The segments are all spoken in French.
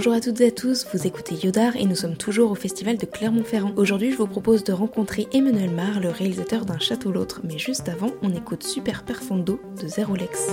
Bonjour à toutes et à tous, vous écoutez Yodar et nous sommes toujours au festival de Clermont-Ferrand. Aujourd'hui, je vous propose de rencontrer Emmanuel Mar, le réalisateur d'un château l'autre, mais juste avant, on écoute Super Perfondo de Zerolex.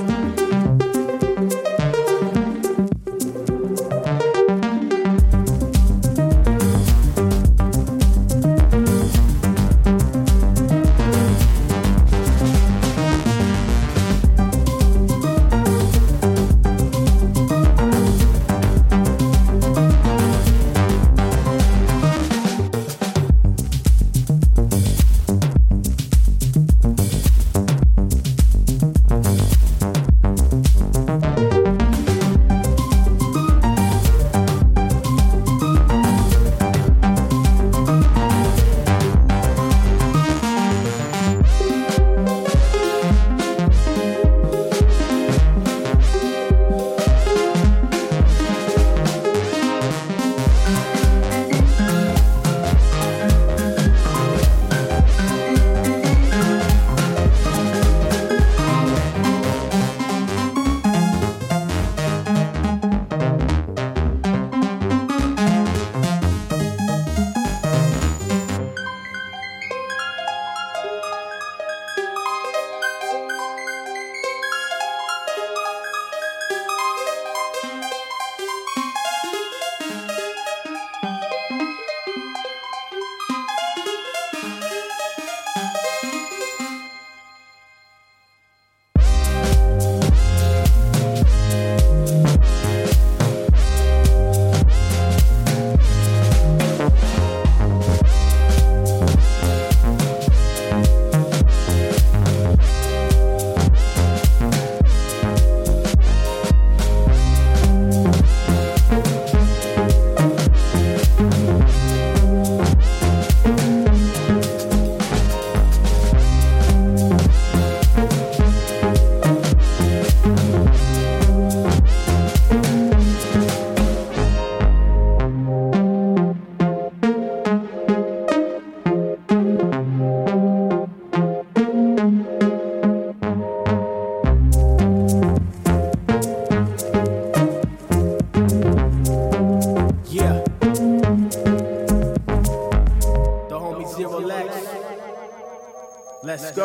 C'était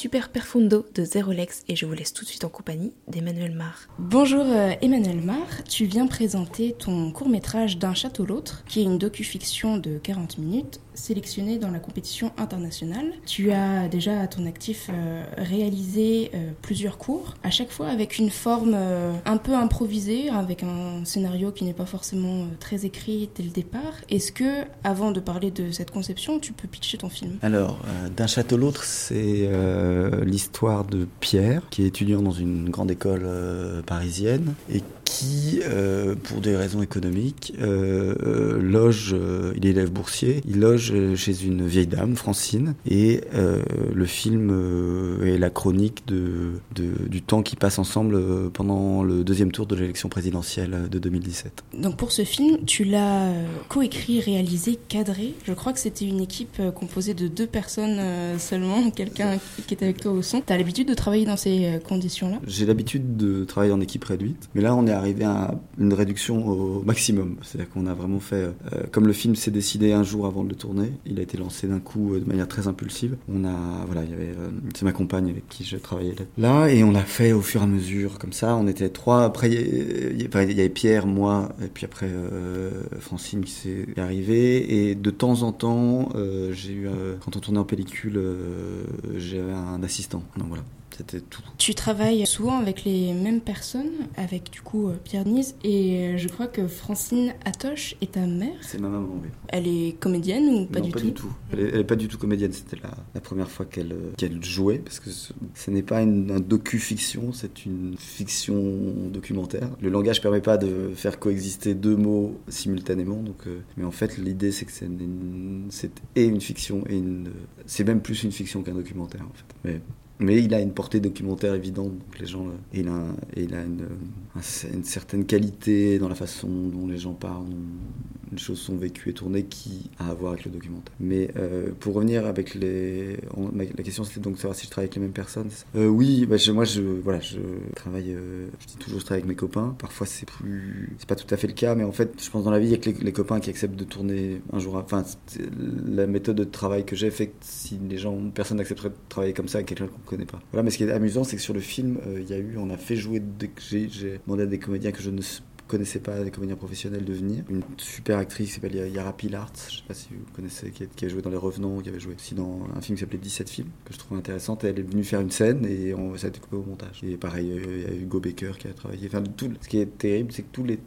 Super Perfundo de Zerolex et je vous laisse tout de suite en compagnie d'Emmanuel Mar. Bonjour euh, Emmanuel Mar, tu viens présenter ton court métrage D'un château l'autre, qui est une docu-fiction de 40 minutes sélectionné dans la compétition internationale. Tu as déjà à ton actif euh, réalisé euh, plusieurs cours, à chaque fois avec une forme euh, un peu improvisée, avec un scénario qui n'est pas forcément très écrit dès le départ. Est-ce que, avant de parler de cette conception, tu peux pitcher ton film? Alors, d'un château l'autre, c'est l'histoire de Pierre, qui est étudiant dans une grande école parisienne et qui, euh, pour des raisons économiques, euh, euh, loge, il est élève boursier, il loge chez une vieille dame, Francine, et le film est la chronique de, du temps qui passe ensemble pendant le deuxième tour de l'élection présidentielle de 2017. Donc pour ce film, tu l'as coécrit, réalisé, cadré. Je crois que c'était une équipe composée de deux personnes seulement, quelqu'un qui était avec toi au son. Tu as l'habitude de travailler dans ces conditions-là? J'ai l'habitude de travailler en équipe réduite, mais là on est arrivé à une réduction au maximum. C'est-à-dire qu'on a vraiment fait, euh, comme le film s'est décidé un jour avant de le tourner, il a été lancé d'un coup euh, de manière très impulsive. On a, voilà, il y avait, euh, c'est ma compagne avec qui je travaillais là, et on a fait au fur et à mesure, comme ça. On était trois. Après, il y, avait Pierre, moi, et puis après Francine qui s'est arrivée. Et de temps en temps, j'ai eu, quand on tournait en pellicule, j'avais un assistant. Donc voilà. C'était tout. Tu travailles souvent avec les mêmes personnes, avec du coup Pierre Denise, et je crois que Francine Atoche est ta mère. C'est ma maman, oui. Elle est comédienne ou pas non, du pas tout du tout. Elle n'est pas du tout comédienne. C'était la, la, première fois qu'elle qu'elle jouait, parce que ce, ce n'est pas une, un docu-fiction, c'est une fiction documentaire. Le langage permet pas de faire coexister deux mots simultanément, donc. Euh, mais en fait, l'idée c'est que c'est et une fiction et une. C'est même plus une fiction qu'un documentaire en fait. Mais mais il a une portée documentaire évidente, donc les gens, il a, il a une, une, certaine qualité dans la façon dont les gens parlent, les choses sont vécues et tournées qui a à voir avec le documentaire. Mais euh, pour revenir avec les, on, la question c'était donc savoir si je travaille avec les mêmes personnes. Euh, oui, bah, moi je, voilà, je travaille, euh, je dis toujours je travaille avec mes copains. Parfois c'est plus, c'est pas tout à fait le cas, mais en fait je pense dans la vie il y a que les, copains qui acceptent de tourner un jour. Enfin, la méthode de travail que j'ai fait si les gens, personne n'accepterait de travailler comme ça avec quelqu'un qu'on connaît pas. Voilà, mais ce qui est amusant, c'est que sur le film, il y a eu, on a fait jouer, j'ai demandé à des comédiens que je ne connaissais pas des comédiens professionnels de venir. Une super actrice qui s'appelle Yara Pilart, je sais pas si vous connaissez, qui, a joué dans Les Revenants, qui avait joué aussi dans un film qui s'appelait 17 films, que je trouve intéressante. Elle est venue faire une scène et on, ça a été coupé au montage. Et pareil, il y a Hugo Baker qui a travaillé. Enfin, tout, ce qui est terrible, c'est que tous les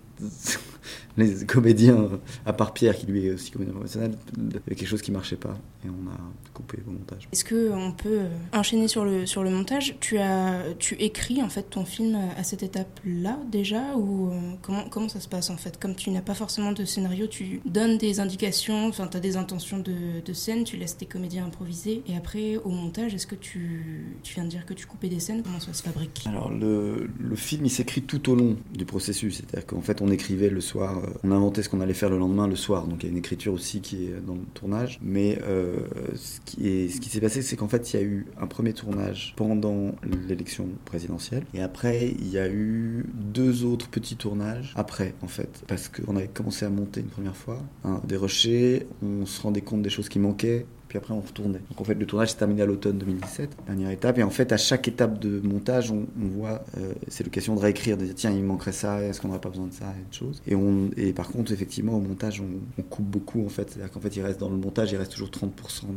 les comédiens, à part Pierre qui lui est aussi comédien professionnel, il y avait quelque chose qui marchait pas et on a coupé au montage. Est-ce qu'on peut euh, enchaîner sur le, sur le montage? Tu, as, tu écris en fait ton film à cette étape-là déjà ou euh, comment, comment ça se passe en fait? Comme tu n'as pas forcément de scénario, tu donnes des indications, enfin tu as des intentions de, de, scène, tu laisses tes comédiens improviser et après au montage, est-ce que tu, tu viens de dire que tu coupais des scènes? Comment ça se fabrique? Alors le, le film il s'écrit tout au long du processus, c'est-à-dire qu'en fait on écrivait le soir, euh, on inventait ce qu'on allait faire le lendemain le soir, donc il y a une écriture aussi qui est dans le tournage. Mais euh, ce qui, s'est passé, c'est qu'en fait il y a eu un premier tournage pendant l'élection présidentielle, et après il y a eu deux autres petits tournages après en fait, parce qu'on avait commencé à monter une première fois, hein, des rochers, on se rendait compte des choses qui manquaient, puis après on retournait. Donc en fait le tournage s'est terminé à l'automne 2017, dernière étape, et en fait à chaque étape de montage on, voit, euh, c'est l'occasion de réécrire, de dire tiens il manquerait ça, est-ce qu'on n'aurait pas besoin de ça, et de choses. Et, et par contre effectivement au montage on, coupe beaucoup en fait, c'est-à-dire qu'en fait il reste dans le montage, il reste toujours 30%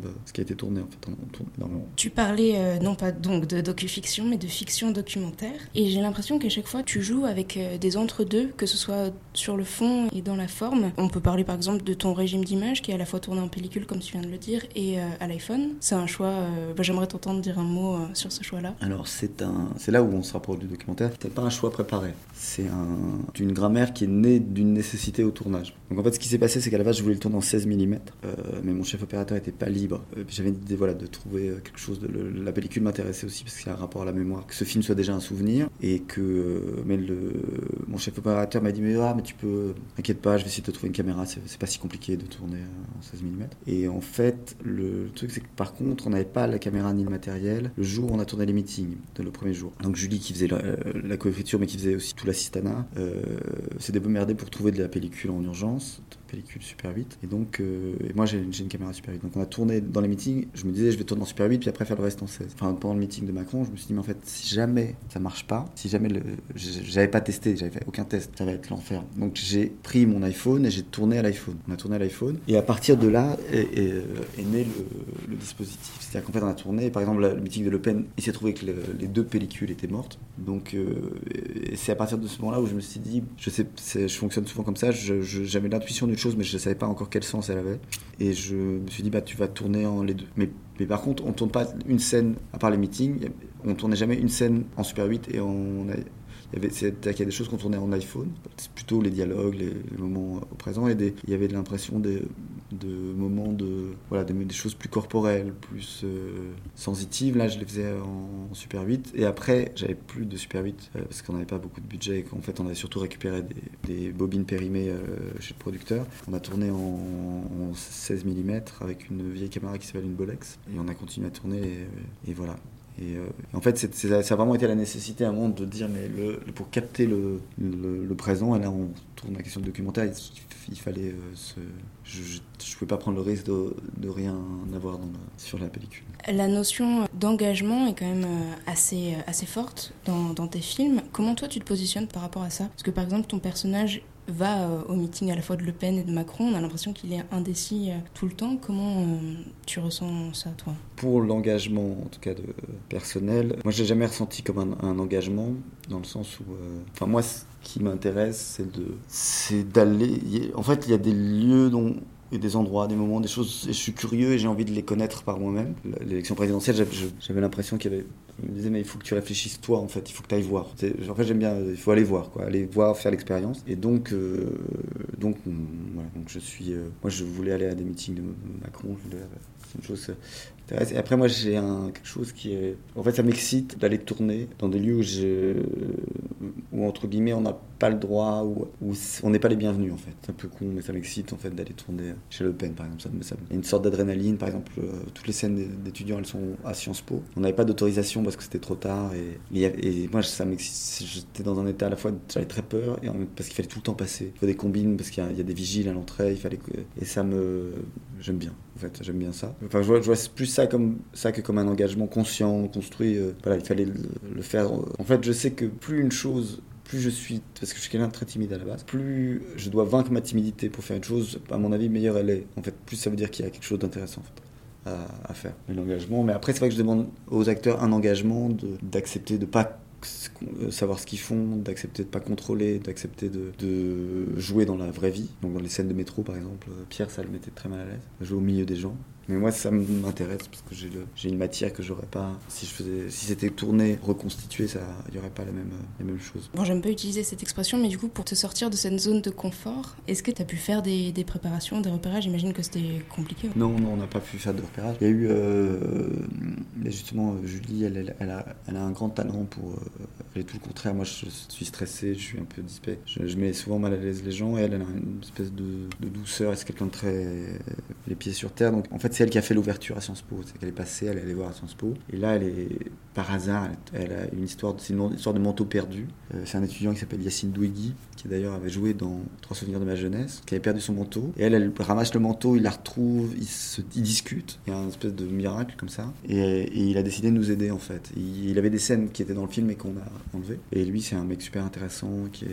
de ce qui a été tourné en fait. On tourne énormément. Tu parlais euh, non pas donc de docu-fiction mais de fiction documentaire, et j'ai l'impression qu'à chaque fois tu joues avec euh, des entre-deux, que ce soit sur le fond et dans la forme. On peut parler par exemple de ton régime d'image qui est à la fois tourné en pellicule comme tu viens de le dire et euh, à l'iPhone. C'est un choix. Euh, bah, J'aimerais t'entendre dire un mot euh, sur ce choix-là. Alors c'est là où on se rapproche du documentaire. C'est pas un choix préparé. C'est un, une grammaire qui est née d'une nécessité au tournage. Donc en fait, ce qui s'est passé, c'est qu'à la base, je voulais le tourner en 16 mm, mais mon chef opérateur était pas libre. J'avais l'idée voilà, de trouver quelque chose. La pellicule m'intéressait aussi parce qu'il y a un rapport à la mémoire, que ce film soit déjà un souvenir et que. Mais mon chef opérateur m'a dit mais ah mais tu peux, t'inquiète pas, je vais essayer de te trouver une caméra. C'est pas si compliqué de tourner en 16 mm. Et en fait, truc c'est que par contre, on n'avait pas la caméra ni le matériel le jour où on a tourné les meetings, le premier jour. Donc Julie qui faisait la, la coécriture, mais qui faisait aussi tout l'assistanat, euh, s'est démerdé pour trouver de la pellicule en urgence, pellicule Super 8. Et donc, euh, moi j'ai une caméra Super 8. Donc on a tourné dans les meetings, je me disais je vais tourner en Super 8, puis après faire le reste en 16. Enfin, pendant le meeting de Macron, je me suis dit, mais en fait, si jamais ça marche pas, si jamais. J'avais pas testé, j'avais fait aucun test, ça va être l'enfer. Donc j'ai pris mon iPhone et j'ai tourné à l'iPhone. On a tourné à l'iPhone. Et à partir de là est, est né le, dispositif. C'est-à-dire qu'en fait, on a tourné, par exemple, le meeting de Le Pen, il s'est trouvé que le, les deux pellicules étaient mortes. Donc, euh, c'est à partir de ce moment-là où je me suis dit, je sais, je fonctionne souvent comme ça, j'avais l'intuition chose, mais je ne savais pas encore quel sens elle avait. Et je me suis dit, bah, tu vas tourner en les deux. Mais, par contre, on ne tourne pas une scène, à part les meetings, on ne tournait jamais une scène en Super 8 et on il y avait a des choses qu'on tournait en iPhone, c'est plutôt les dialogues, les, moments au présent, et des, il y avait de l'impression de, moments de voilà de, des choses plus corporelles, plus euh, sensitives. Là, je les faisais en, Super 8, et après, j'avais plus de Super 8 euh, parce qu'on n'avait pas beaucoup de budget et qu'en fait, on avait surtout récupéré des, des bobines périmées euh, chez le producteur. On a tourné en, en 16 mm avec une vieille caméra qui s'appelle une Bolex, et on a continué à tourner, et voilà. Et, euh, en fait, ça a vraiment été la nécessité à un moment de dire, mais pour capter le, présent, et là on tourne la question de documentaire, il, fallait euh, se, je ne pouvais pas prendre le risque de, rien avoir sur la pellicule. La notion d'engagement est quand même assez, assez forte dans tes films. Comment toi tu te positionnes par rapport à ça? Parce que par exemple, ton personnage va au meeting à la fois de Le Pen et de Macron. On a l'impression qu'il est indécis tout le temps. Comment tu ressens ça, toi? Pour l'engagement, en tout cas de personnel, moi, j'ai jamais ressenti comme un, engagement, dans le sens où, enfin, moi, ce qui m'intéresse, c'est d'aller. En fait, il y a des lieux dont et des endroits, des moments, des choses. Et je suis curieux et j'ai envie de les connaître par moi-même. L'élection présidentielle, j'avais l'impression qu'il y avait. Je me disais, mais il faut que tu réfléchisses toi, en fait. Il faut que tu ailles voir. En fait, j'aime bien. Il faut aller voir, quoi. Aller voir, faire l'expérience. Et donc, euh, donc, voilà. Donc, je suis. Euh, moi, je voulais aller à des meetings de Macron. C'est une chose et après, moi, j'ai quelque chose qui est. En fait, ça m'excite d'aller tourner dans des lieux où, je, où entre guillemets, on n'a pas le droit, où, on n'est pas les bienvenus, en fait. C'est un peu con, mais ça m'excite, en fait, d'aller tourner chez Le Pen, par exemple. Ça, il y a une sorte d'adrénaline, par exemple, euh, toutes les scènes d'étudiants, elles sont à Sciences Po. On n'avait pas d'autorisation parce que c'était trop tard. Et, moi, ça m'excite. J'étais dans un état à la fois, j'avais très peur, et parce qu'il fallait tout le temps passer. Il faut des combines, parce qu'il y, y, a des vigiles à l'entrée, il fallait. Et ça me. J'aime bien, en fait, j'aime bien ça. Enfin, je vois, plus ça comme ça que comme un engagement conscient, construit. Euh, voilà, il fallait le, faire. En fait, je sais que plus une chose plus je suis, parce que je suis quelqu'un de très timide à la base, plus je dois vaincre ma timidité pour faire une chose, à mon avis, meilleure elle est. En fait, plus ça veut dire qu'il y a quelque chose d'intéressant à, faire. L'engagement. Mais après, c'est vrai que je demande aux acteurs un engagement d'accepter de ne pas savoir ce qu'ils font, d'accepter de pas contrôler, d'accepter de, de, jouer dans la vraie vie. Donc dans les scènes de métro par exemple, Pierre ça le mettait très mal à l'aise, jouer au milieu des gens. Mais moi, ça m'intéresse parce que j'ai une matière que j'aurais pas. Si je faisais, si c'était tourné, reconstitué, ça, il y aurait pas la même, mêmes choses. Bon, j'aime pas utiliser cette expression, mais du coup, pour te sortir de cette zone de confort, est-ce que tu as pu faire des, des, préparations, des repérages? J'imagine que c'était compliqué. Non, non, on n'a pas pu faire de repérages. Il y a eu, euh, justement, Julie, elle, elle, a, elle, a, un grand talent pour. Euh, elle est tout le contraire. Moi, je suis stressé, je suis un peu dispé. Je, mets souvent mal à l'aise les gens. Et elle, elle a une espèce de, de douceur. C'est quelqu'un de très les pieds sur terre. Donc, en fait, c'est elle qui a fait l'ouverture à Sciences Po. C'est qu'elle est passée, elle est allée voir à Sciences Po. Et là, elle est, par hasard, elle, a une histoire, une histoire de manteau perdu. Euh, c'est un étudiant qui s'appelle Yacine Douegui, qui d'ailleurs avait joué dans Trois souvenirs de ma jeunesse, qui avait perdu son manteau. Et elle, elle ramasse le manteau, il la retrouve, ils, se, discutent. Il y a un espèce de miracle comme ça. Et, il a décidé de nous aider, en fait. Il, avait des scènes qui étaient dans le film et qu'on a enlevées. Et lui, c'est un mec super intéressant qui,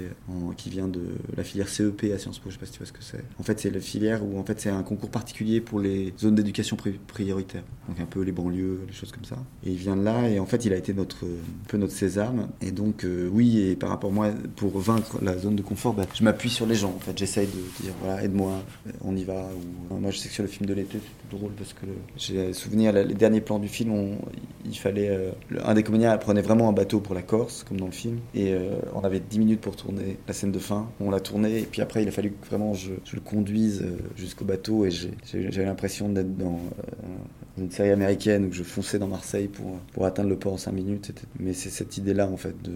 qui vient de la filière CEP à Sciences Po. Je sais pas si tu vois ce que c'est. En fait, c'est la filière où en fait, c'est un concours particulier pour les zones d'éducation prioritaire. Donc un peu les banlieues, les choses comme ça. Et il vient de là et en fait il a été notre, un peu notre sésame. Et donc euh, oui, et par rapport à moi, pour vaincre la zone de confort, bah, je m'appuie sur les gens. En fait, j'essaye de dire voilà, aide-moi, on y va. Ou, moi je sais que sur le film de l'été, c'est drôle parce que j'ai souvenir, les derniers plans du film, il fallait. Euh, un des comédiens prenait vraiment un bateau pour la Corse, comme dans le film. Et euh, on avait 10 minutes pour tourner la scène de fin. On l'a tourné et puis après il a fallu que vraiment je, je le conduise jusqu'au bateau et j'ai l'impression d'être dans une série américaine où je fonçais dans Marseille pour, pour atteindre le port en 5 minutes. Mais c'est cette idée-là, en fait. De...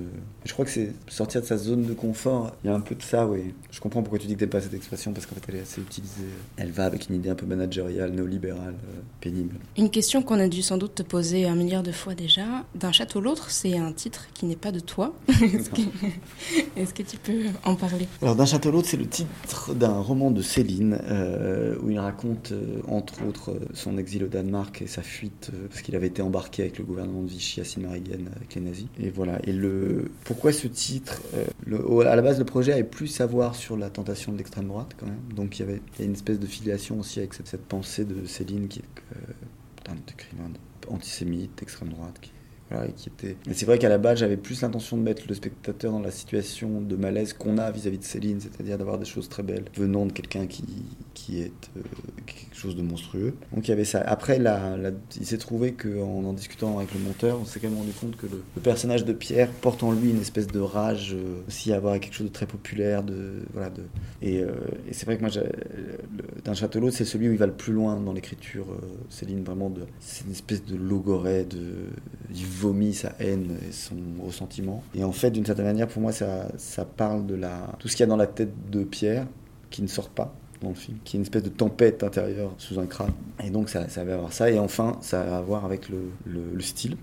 Je crois que c'est sortir de sa zone de confort. Il y a un peu de ça, oui. Je comprends pourquoi tu dis que t'aimes pas cette expression, parce qu'en fait, elle est assez utilisée. Elle va avec une idée un peu managériale, néolibérale, euh, pénible. Une question qu'on a dû sans doute te poser un milliard de fois déjà. D'un château l'autre, c'est un titre qui n'est pas de toi. Est-ce que... que... tu peux en parler? Alors, D'un château l'autre, c'est le titre d'un roman de Céline, euh, où il raconte, euh, entre autres, son exil au Danemark et sa fuite euh, parce qu'il avait été embarqué avec le gouvernement de Vichy à Sinmarigen avec les nazis. Et voilà. Et le pourquoi ce titre euh, le, À la base, le projet avait plus à voir sur la tentation de l'extrême droite quand même. Donc il y avait une espèce de filiation aussi avec cette, pensée de Céline qui est euh, écrivain antisémite d'extrême droite qui qui était... Mais c'est vrai qu'à la base, j'avais plus l'intention de mettre le spectateur dans la situation de malaise qu'on a vis-à-vis de Céline, c'est-à-dire d'avoir des choses très belles venant de quelqu'un qui, qui est euh, quelque chose de monstrueux. Donc il y avait ça. Après, il s'est trouvé qu'en en discutant avec le monteur, on s'est quand même rendu compte que le, personnage de Pierre porte en lui une espèce de rage euh, aussi à avoir quelque chose de très populaire. De, voilà, de... Et, euh, c'est vrai que moi, d'un château c'est celui où il va le plus loin dans l'écriture. Céline, vraiment, de, c'est une espèce de logorée, de vomit sa haine et son ressentiment. Et en fait, d'une certaine manière, pour moi, ça, ça parle de la, tout ce qu'il y a dans la tête de Pierre qui ne sort pas dans le film, qui est une espèce de tempête intérieure sous un crâne. Et donc ça, ça va avoir ça. Et enfin, ça va avoir avec le, le style.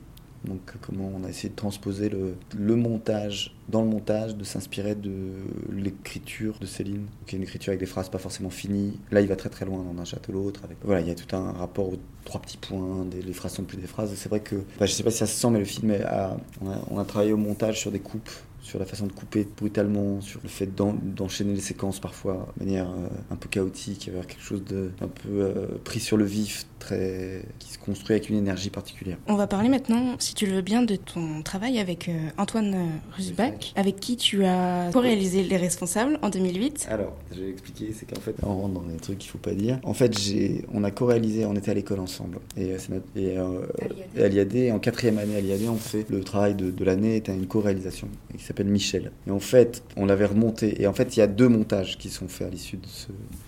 Donc comment on a essayé de transposer le, montage, dans le montage, de s'inspirer de l'écriture de Céline, qui est une écriture avec des phrases pas forcément finies. Là, il va très très loin dans un château l'autre. Voilà, il y a tout un rapport aux trois petits points, des, les phrases sont plus des phrases. C'est vrai que, enfin, je sais pas si ça se sent, mais le film, a, on a travaillé au montage sur des coupes sur la façon de couper brutalement, sur le fait d'enchaîner les séquences parfois de manière un peu chaotique, avoir quelque chose de un peu pris sur le vif, très qui se construit avec une énergie particulière. On va parler maintenant, si tu le veux bien, de ton travail avec Antoine Rusbach, avec qui tu as co-réalisé Les Responsables en 2008. Alors, je vais expliquer, c'est qu'en fait, on rentre dans des trucs qu'il faut pas dire. En fait, on a co-réalisé, on était à l'école ensemble. Et, notre, et, à l'IAD, en quatrième année à l'IAD, on fait le travail de, de l'année, est une co-réalisation qui s'appelle Michel. Et en fait, on l'avait remonté. Et en fait, il y a deux montages qui sont faits à l'issue de,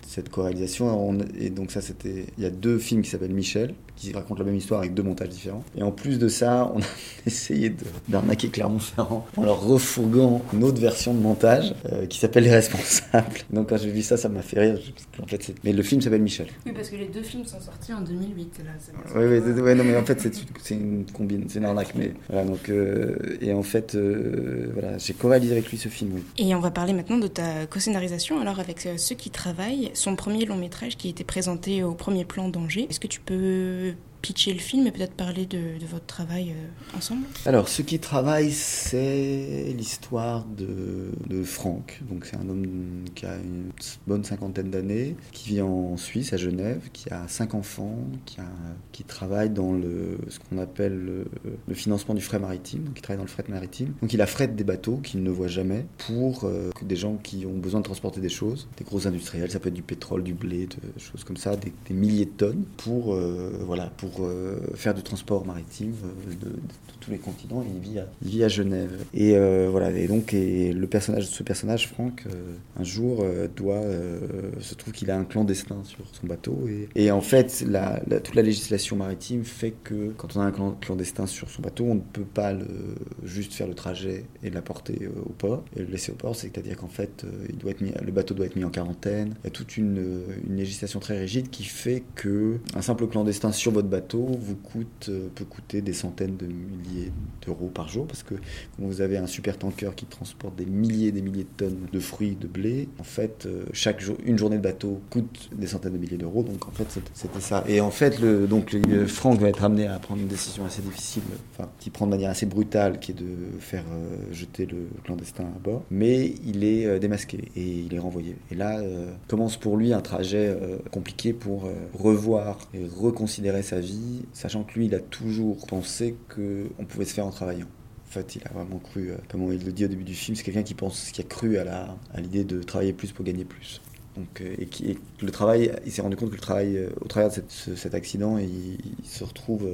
cette co-réalisation. Et donc ça, c'était, il y a deux films qui s'appellent Michel, qui racontent la même histoire avec deux montages différents. Et en plus de ça, on a essayé d'arnaquer Clermont-Ferrand en leur refourguant une autre version de montage euh, qui s'appelle Les Responsables. Donc quand j'ai vu ça, ça m'a fait rire. En fait, mais le film s'appelle Michel. Oui, parce que les deux films sont sortis en 2008. Là, oui, oui, ouais, non, mais en fait, c'est une combine, c'est une arnaque. Mais voilà, donc, euh, et en fait, euh, voilà, j'ai co-réalisé avec lui ce film. Et on va parler maintenant de ta co-scénarisation. Alors, avec ceux qui travaillent, son premier long métrage qui était présenté au premier plan d'Angers. Est-ce que tu peux pitcher le film et peut-être parler de, votre travail euh, ensemble Alors, ce qui travaille, c'est l'histoire de, de, Franck. Donc, c'est un homme qui a une bonne cinquantaine d'années, qui vit en Suisse, à Genève, qui a cinq enfants, qui, travaille dans le, ce qu'on appelle le, financement du fret maritime, donc il travaille dans le fret maritime. Donc, il affrète des bateaux qu'il ne voit jamais pour euh, des gens qui ont besoin de transporter des choses, des gros industriels, ça peut être du pétrole, du blé, de choses comme ça, des, milliers de tonnes pour, euh, voilà, pour euh, faire du transport maritime euh, de, tous les continents. il vit à, Genève. Et euh, voilà. Et donc, et le personnage, ce personnage, Franck, un jour doit se trouve qu'il a un clandestin sur son bateau. Et, en fait, la, toute la législation maritime fait que quand on a un clandestin sur son bateau, on ne peut pas juste faire le trajet et l'apporter au port et le laisser au port. C'est-à-dire qu'en fait, il doit être le bateau doit être mis en quarantaine. Il y a toute une, une législation très rigide qui fait que un simple clandestin sur votre bateau vous coûte, euh, peut coûter des centaines de milliers d'euros par jour parce que vous avez un super tanker qui transporte des milliers et des milliers de tonnes de fruits, de blé, en fait, euh, chaque jour, une journée de bateau coûte des centaines de milliers d'euros. Donc en fait, c'était ça. Et en fait, le, donc Franck va être amené à prendre une décision assez difficile, enfin, qui prend de manière assez brutale, qui est de faire euh, jeter le clandestin à bord. Mais il est démasqué et il est renvoyé. Et là commence pour lui un trajet compliqué pour revoir et reconsidérer sa vie sachant que lui, il a toujours pensé qu'on pouvait se faire en travaillant. En fait, il a vraiment cru, euh, comme il le dit au début du film, c'est quelqu'un qui pense, qui a cru à l'idée de travailler plus pour gagner plus. Euh, et, le travail, il s'est rendu compte que le travail, euh, au travers de cet accident, il, se retrouve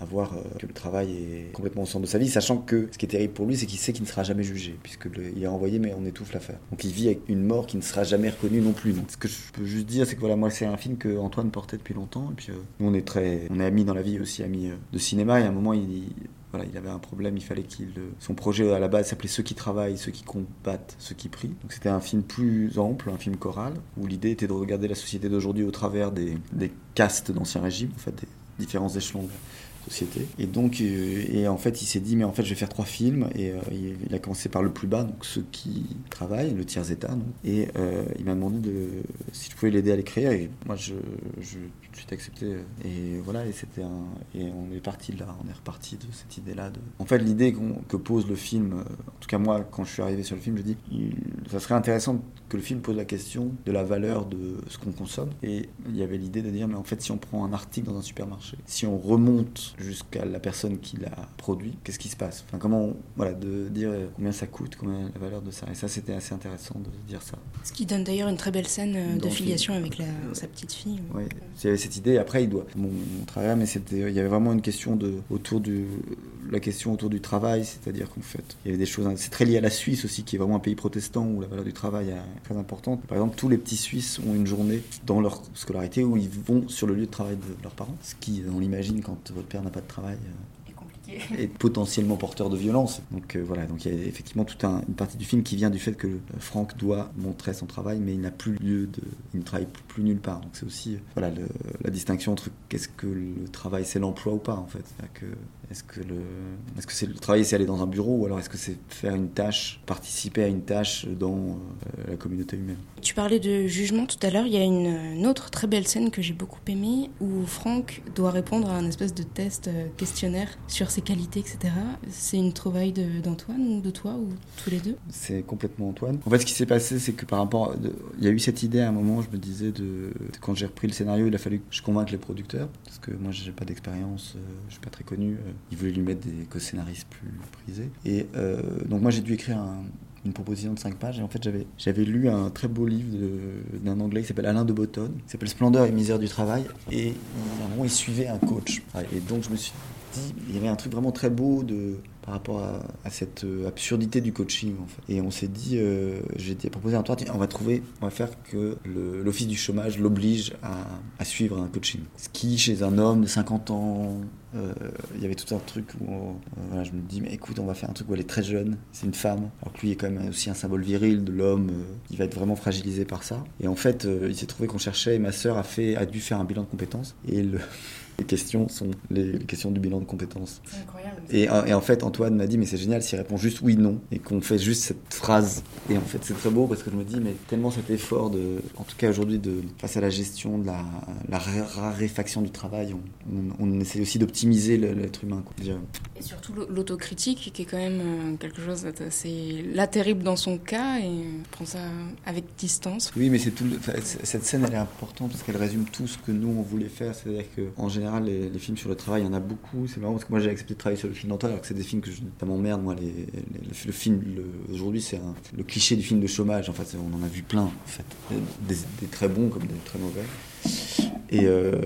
à voir que le travail est complètement au centre de sa vie, sachant que ce qui est terrible pour lui, c'est qu'il sait qu'il ne sera jamais jugé, puisqu'il est envoyé, mais on étouffe l'affaire. Donc il vit avec une mort qui ne sera jamais reconnue non plus. Ce que je peux juste dire, c'est que voilà, moi, c'est un film que Antoine portait depuis longtemps, et puis euh, nous, on est très, on est amis dans la vie aussi, amis euh, de cinéma, et à un moment, il, voilà, il avait un problème, il fallait qu'il. Euh, son projet à la base s'appelait Ceux qui travaillent, ceux qui combattent, ceux qui prient. Donc c'était un film plus ample, un film choral, où l'idée était de regarder la société d'aujourd'hui au travers des, des castes d'Ancien Régime, en fait, des différents échelons Et donc, euh, et en fait, il s'est dit, mais en fait, je vais faire trois films. Et euh, il a commencé par le plus bas, donc ceux qui travaillent, le tiers état. Et euh, il m'a demandé de, si je pouvais l'aider à l'écrire. Et moi, je, suite accepté. Et voilà, et c'était un, et on est parti de là, on est reparti de cette idée-là. De... En fait, l'idée que pose le film, en tout cas moi, quand je suis arrivé sur le film, je dis, ça serait intéressant que le film pose la question de la valeur de ce qu'on consomme. Et il y avait l'idée de dire, mais en fait, si on prend un article dans un supermarché, si on remonte jusqu'à la personne qui l'a produit, qu'est-ce qui se passe? Enfin, comment, voilà, de dire combien ça coûte, combien la valeur de ça. Et ça, c'était assez intéressant de dire ça. Ce qui donne d'ailleurs une très belle scène euh, de filiation avec sa petite fille. Oui, il y avait cette idée. Après, il doit. Mon, travail, mais c'était, il y avait vraiment une question de autour du, la question autour du travail, c'est-à-dire qu'en fait, il y avait des choses. C'est très lié à la Suisse aussi, qui est vraiment un pays protestant où la valeur du travail est très importante. Par exemple, tous les petits Suisses ont une journée dans leur scolarité où ils vont sur le lieu de travail de leurs parents, ce qui, on l'imagine, quand votre père n'a pas de travail. Euh, est potentiellement porteur de violence. Donc euh, voilà, donc il y a effectivement toute une partie du film qui vient du fait que euh, Franck doit montrer son travail, mais il n'a plus lieu de, il ne travaille plus, nulle part. Donc c'est aussi voilà la distinction entre qu'est-ce que le travail, c'est l'emploi ou pas en fait. Que est-ce que le, est-ce que c'est le travail, c'est aller dans un bureau, ou alors est-ce que c'est faire une tâche, participer à une tâche dans euh, la communauté humaine? Tu parlais de jugement tout à l'heure. Il y a une, autre très belle scène que j'ai beaucoup aimée où Franck doit répondre à un espèce de test euh, questionnaire sur ses qualités, etc. C'est une trouvaille d'Antoine ou de toi ou tous les deux? C'est complètement Antoine. En fait, ce qui s'est passé, c'est que par rapport, il y a eu cette idée à un moment, je me disais de quand j'ai repris le scénario, il a fallu que je convainque les producteurs parce que moi, j'ai pas d'expérience, je je suis pas très connu. ils voulaient lui mettre des co-scénaristes plus prisés. Et donc moi, j'ai dû écrire un, une proposition de 5 pages. Et en fait, j'avais, j'avais lu un très beau livre d'un anglais qui s'appelle Alain de Botton, qui s'appelle Splendeur et misère du travail. Et il, il suivait un coach. Et donc, je me suis il y avait un truc vraiment très beau de, par rapport à, cette euh, absurdité du coaching. Et on s'est dit, euh, j'ai proposé un toit, on va trouver, on va faire que l'office du chômage l'oblige à, suivre un coaching. Ce qui, chez un homme de 50 ans, il y avait tout un truc où voilà, je me dis, mais écoute, on va faire un truc où elle est très jeune, c'est une femme, alors que lui est quand même aussi un symbole viril de l'homme, il va être vraiment fragilisé par ça. Et en fait, il s'est trouvé qu'on cherchait, et ma sœur a, fait, a dû faire un bilan de compétences. Et le, les questions sont les, questions du bilan de compétences. C'est incroyable. Et, et, en fait, Antoine m'a dit, mais c'est génial s'il répond juste oui, non, et qu'on fait juste cette phrase. Et en fait, c'est très beau parce que je me dis, mais tellement cet effort, de, en tout cas aujourd'hui, de, face à la gestion de la, la raréfaction du travail, on, on, essaie aussi d'optimiser l'être humain. Quoi. Et surtout l'autocritique, qui est quand même euh, quelque chose d'assez là terrible dans son cas, et prend ça avec distance. Oui, mais c'est tout. cette scène, elle est importante parce qu'elle résume tout ce que nous, on voulait faire. C'est-à-dire qu'en général, les, films sur le travail, il y en a beaucoup. C'est marrant parce que moi, j'ai accepté de travailler sur le film d'Antoine, alors que c'est des films que je, ça m'emmerde. Moi, les, le film, aujourd'hui, c'est le cliché du film de chômage. En fait, on en a vu plein, en fait. Des, des très bons comme des très mauvais. Euh,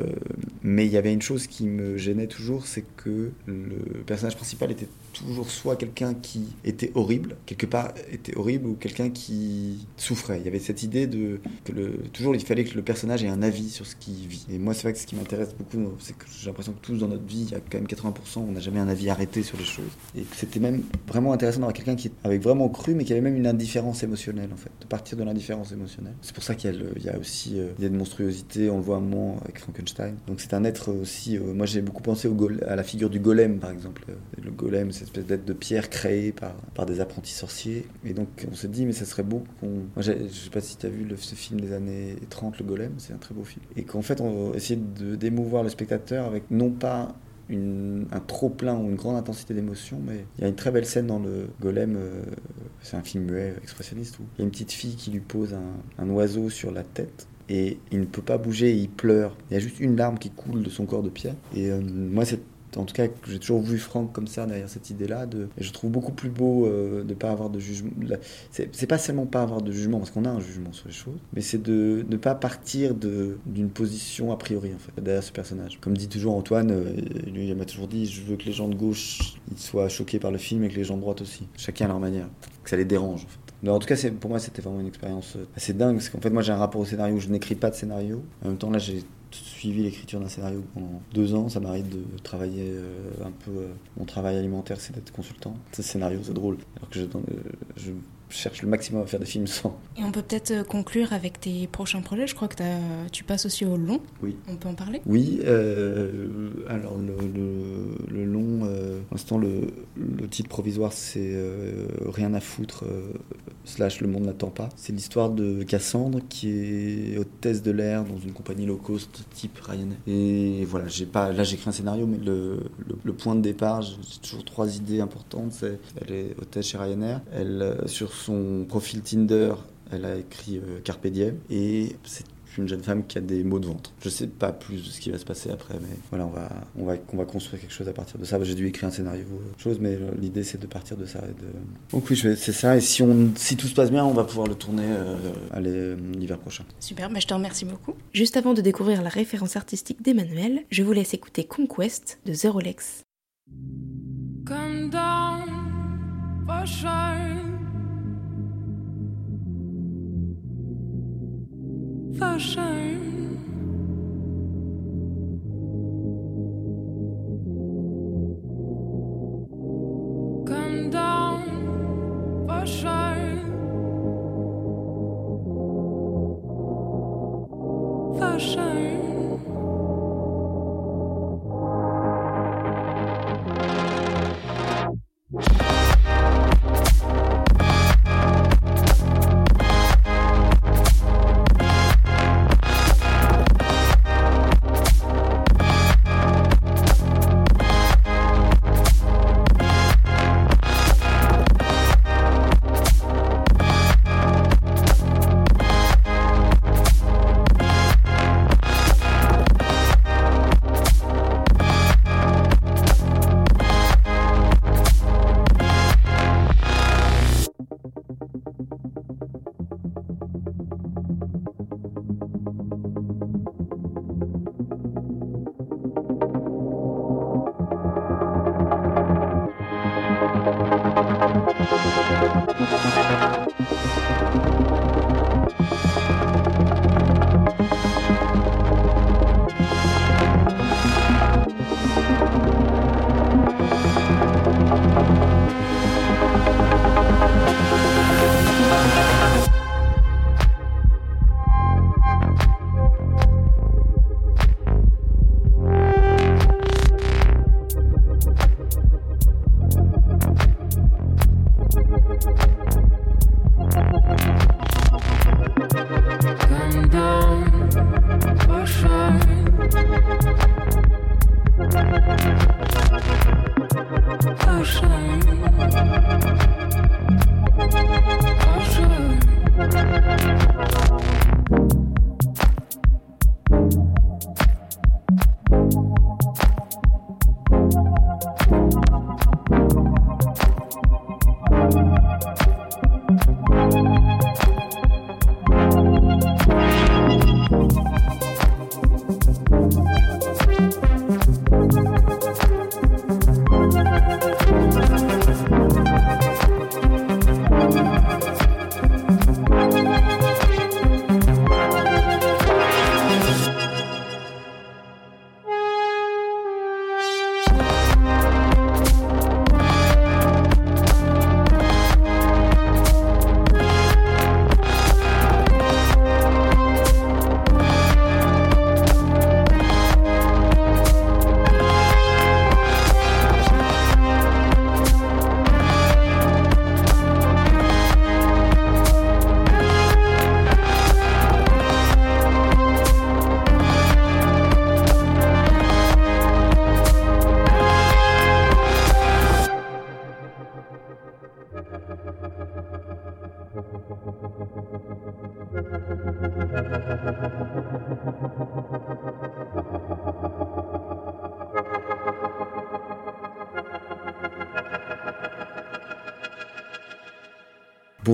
mais il y avait une chose qui me gênait toujours, c'est que le personnage principal était toujours soit quelqu'un qui était horrible, quelque part était horrible, ou quelqu'un qui souffrait. Il y avait cette idée de que toujours il fallait que le personnage ait un avis sur ce qu'il vit. Et moi, c'est vrai que ce qui m'intéresse beaucoup, c'est que j'ai l'impression que tous dans notre vie, il y a quand même 80%, on n'a jamais un avis arrêté sur les choses. Et c'était même vraiment intéressant d'avoir quelqu'un qui avait vraiment cru, mais qui avait même une indifférence émotionnelle, en fait, de partir de l'indifférence émotionnelle. C'est pour ça qu'il y, a aussi euh, il y a de monstruosité, on le voit moment avec Frankenstein. Donc c'est un être aussi. Euh, moi, j'ai beaucoup pensé à la figure du golem, par exemple. Le golem, cette espèce d'être de pierre créée par, par des apprentis sorciers. Et donc, on s'est dit, mais ça serait beau qu'on. Moi, je sais pas si tu as vu ce film des années 30, Le Golem, c'est un très beau film. Et qu'en fait, on essayer d'émouvoir le spectateur avec non pas un trop plein ou une grande intensité d'émotion, mais il y a une très belle scène dans le Golem, euh, c'est un film muet expressionniste, où il y a une petite fille qui lui pose un oiseau sur la tête et il ne peut pas bouger il pleure. Il y a juste une larme qui coule de son corps de pierre. Et euh, moi, c'est en tout cas, j'ai toujours vu Franck comme ça derrière cette idée-là. Et je trouve beaucoup plus beau euh, de ne pas avoir de jugement. C'est pas seulement pas avoir de jugement, parce qu'on a un jugement sur les choses, mais c'est de ne pas partir d'une position a priori, en fait, derrière ce personnage. Comme dit toujours Antoine, euh, lui, il m'a toujours dit je veux que les gens de gauche ils soient choqués par le film et que les gens de droite aussi. Chacun à leur manière. Que ça les dérange, en fait en tout cas, pour moi, c'était vraiment une expérience euh, assez dingue. Parce qu'en fait, moi, j'ai un rapport au scénario où je n'écris pas de scénario. En même temps, là, j'ai suivi l'écriture d'un scénario pendant deux ans. Ça m'arrive de travailler euh, un peu. Euh, mon travail alimentaire, c'est d'être consultant. Ce scénario, c'est drôle. Alors que je, je cherche le maximum à faire des films sans. Et on peut peut-être conclure avec tes prochains projets. Je crois que tu passes aussi au long. Oui. On peut en parler Oui. Euh, alors, le, le, long, euh, pour l'instant, le, le, titre provisoire, c'est Rien à foutre, slash Le monde n'attend pas. C'est l'histoire de Cassandre qui est hôtesse de l'air dans une compagnie low cost type Ryanair. Et voilà, j'ai pas, là j'écris un scénario, mais le, point de départ, j'ai toujours trois idées importantes. C'est, elle est hôtesse chez Ryanair. Elle, sur son profil Tinder, elle a écrit euh, Carpe Diem et c'est une jeune femme qui a des maux de ventre. Je sais pas plus de ce qui va se passer après, mais voilà, on va, on va, on va construire quelque chose à partir de ça. J'ai dû écrire un scénario, euh, chose, mais euh, l'idée c'est de partir de ça. Et de... Donc oui, c'est ça. Et si, on, si tout se passe bien, on va pouvoir le tourner l'hiver prochain. Super, bah, je te remercie beaucoup. Juste avant de découvrir la référence artistique d'Emmanuel, je vous laisse écouter Conquest de Zerolex. Come down fashion. Come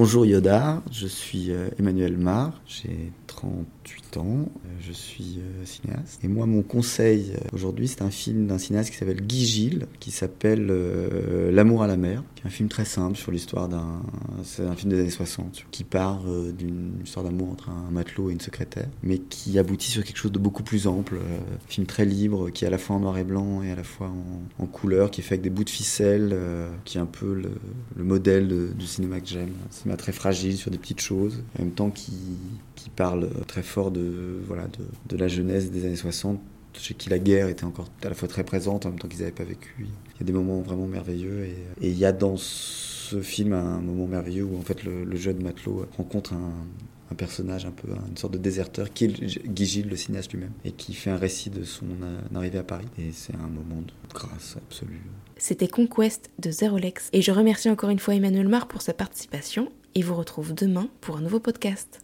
Bonjour Yoda, je suis euh, Emmanuel Mar, j'ai 38 ans, je suis euh, cinéaste. Et moi, mon conseil aujourd'hui, c'est un film d'un cinéaste qui s'appelle Guy Gilles, qui s'appelle L'amour à la mer, qui est un film très simple sur l'histoire d'un. C'est un film des années 60, qui part d'une histoire d'amour entre un matelot et une secrétaire, mais qui aboutit sur quelque chose de beaucoup plus ample. Un film très libre, qui est à la fois en noir et blanc et à la fois en, couleur, qui est fait avec des bouts de ficelle, qui est un peu le, le modèle du cinéma que j'aime cinéma très fragile sur des petites choses, en même temps qui, qui parle très fort de, voilà, de, la jeunesse des années 60 chez qui la guerre était encore à la fois très présente en même temps qu'ils n'avaient pas vécu. Il y a des moments vraiment merveilleux et, il y a dans ce film un moment merveilleux où en fait le, jeune matelot rencontre un, personnage un peu, une sorte de déserteur qui est Guy Gilles, le cinéaste lui-même, et qui fait un récit de son arrivée à Paris. Et c'est un moment de grâce absolue. C'était Conquest de Zerolex et je remercie encore une fois Emmanuel Mar pour sa participation et vous retrouve demain pour un nouveau podcast.